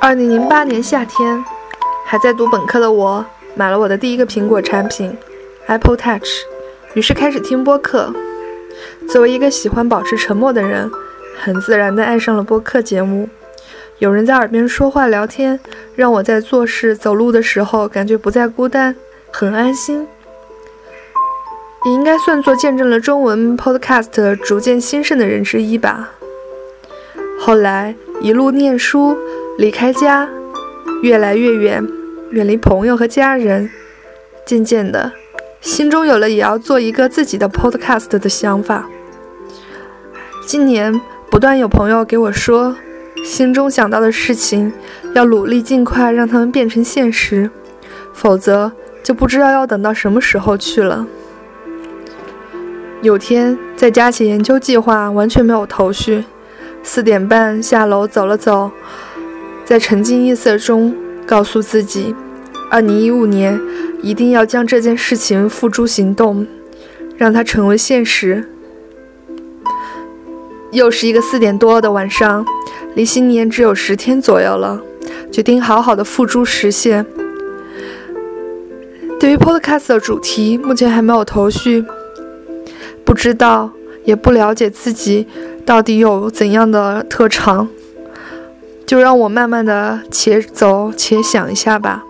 二零零八年夏天，还在读本科的我，买了我的第一个苹果产品 Apple Touch，于是开始听播客。作为一个喜欢保持沉默的人，很自然地爱上了播客节目。有人在耳边说话聊天，让我在做事、走路的时候感觉不再孤单，很安心。也应该算作见证了中文 Podcast 逐渐兴盛的人之一吧。后来一路念书。离开家，越来越远，远离朋友和家人，渐渐的，心中有了也要做一个自己的 podcast 的想法。今年不断有朋友给我说，心中想到的事情，要努力尽快让他们变成现实，否则就不知道要等到什么时候去了。有天在家写研究计划，完全没有头绪，四点半下楼走了走。在沉浸夜色中，告诉自己，二零一五年一定要将这件事情付诸行动，让它成为现实。又是一个四点多的晚上，离新年只有十天左右了，决定好好的付诸实现。对于 Podcast 的主题，目前还没有头绪，不知道也不了解自己到底有怎样的特长。就让我慢慢的且走且想一下吧。